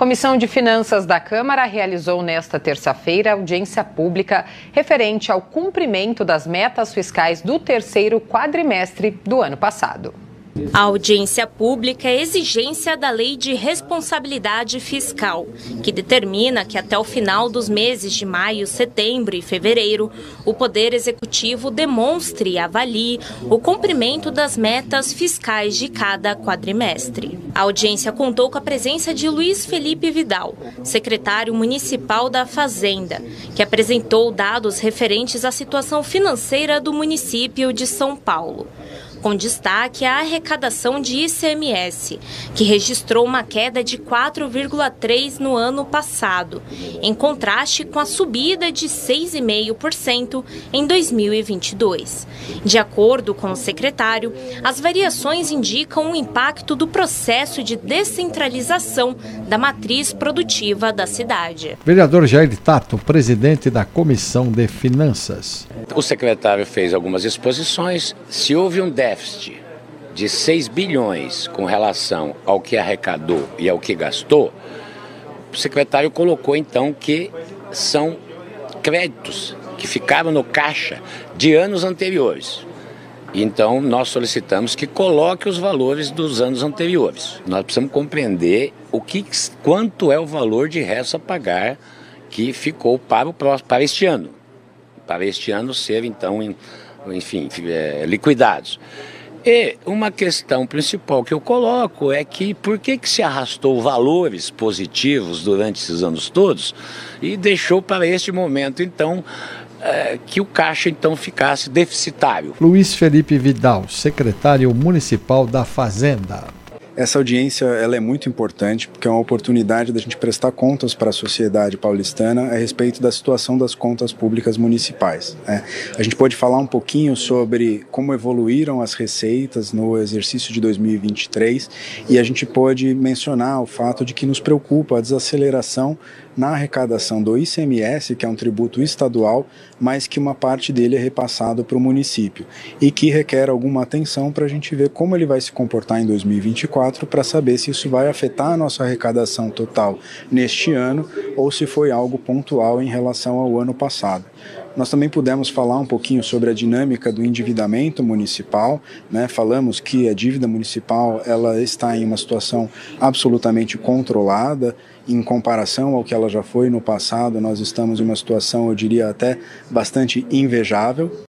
Comissão de Finanças da Câmara realizou nesta terça-feira audiência pública referente ao cumprimento das metas fiscais do terceiro quadrimestre do ano passado. A audiência pública é exigência da Lei de Responsabilidade Fiscal, que determina que até o final dos meses de maio, setembro e fevereiro, o Poder Executivo demonstre e avalie o cumprimento das metas fiscais de cada quadrimestre. A audiência contou com a presença de Luiz Felipe Vidal, secretário municipal da Fazenda, que apresentou dados referentes à situação financeira do município de São Paulo com destaque a arrecadação de ICMS, que registrou uma queda de 4,3% no ano passado, em contraste com a subida de 6,5% em 2022. De acordo com o secretário, as variações indicam o impacto do processo de descentralização da matriz produtiva da cidade. Vereador Jair Tato, presidente da Comissão de Finanças. O secretário fez algumas exposições. Se houve um déficit de 6 bilhões com relação ao que arrecadou e ao que gastou, o secretário colocou então que são créditos que ficaram no caixa de anos anteriores. Então, nós solicitamos que coloque os valores dos anos anteriores. Nós precisamos compreender o que, quanto é o valor de resto a pagar que ficou para, o, para este ano para este ano ser então, enfim, é, liquidados. E uma questão principal que eu coloco é que por que, que se arrastou valores positivos durante esses anos todos e deixou para este momento, então, é, que o caixa então ficasse deficitário. Luiz Felipe Vidal, secretário municipal da Fazenda. Essa audiência ela é muito importante porque é uma oportunidade da gente prestar contas para a sociedade paulistana a respeito da situação das contas públicas municipais. Né? A gente pode falar um pouquinho sobre como evoluíram as receitas no exercício de 2023 e a gente pode mencionar o fato de que nos preocupa a desaceleração na arrecadação do ICMS, que é um tributo estadual, mas que uma parte dele é repassado para o município e que requer alguma atenção para a gente ver como ele vai se comportar em 2024 para saber se isso vai afetar a nossa arrecadação total neste ano ou se foi algo pontual em relação ao ano passado. Nós também pudemos falar um pouquinho sobre a dinâmica do endividamento municipal, né? Falamos que a dívida municipal ela está em uma situação absolutamente controlada em comparação ao que ela já foi no passado. Nós estamos em uma situação, eu diria até bastante invejável.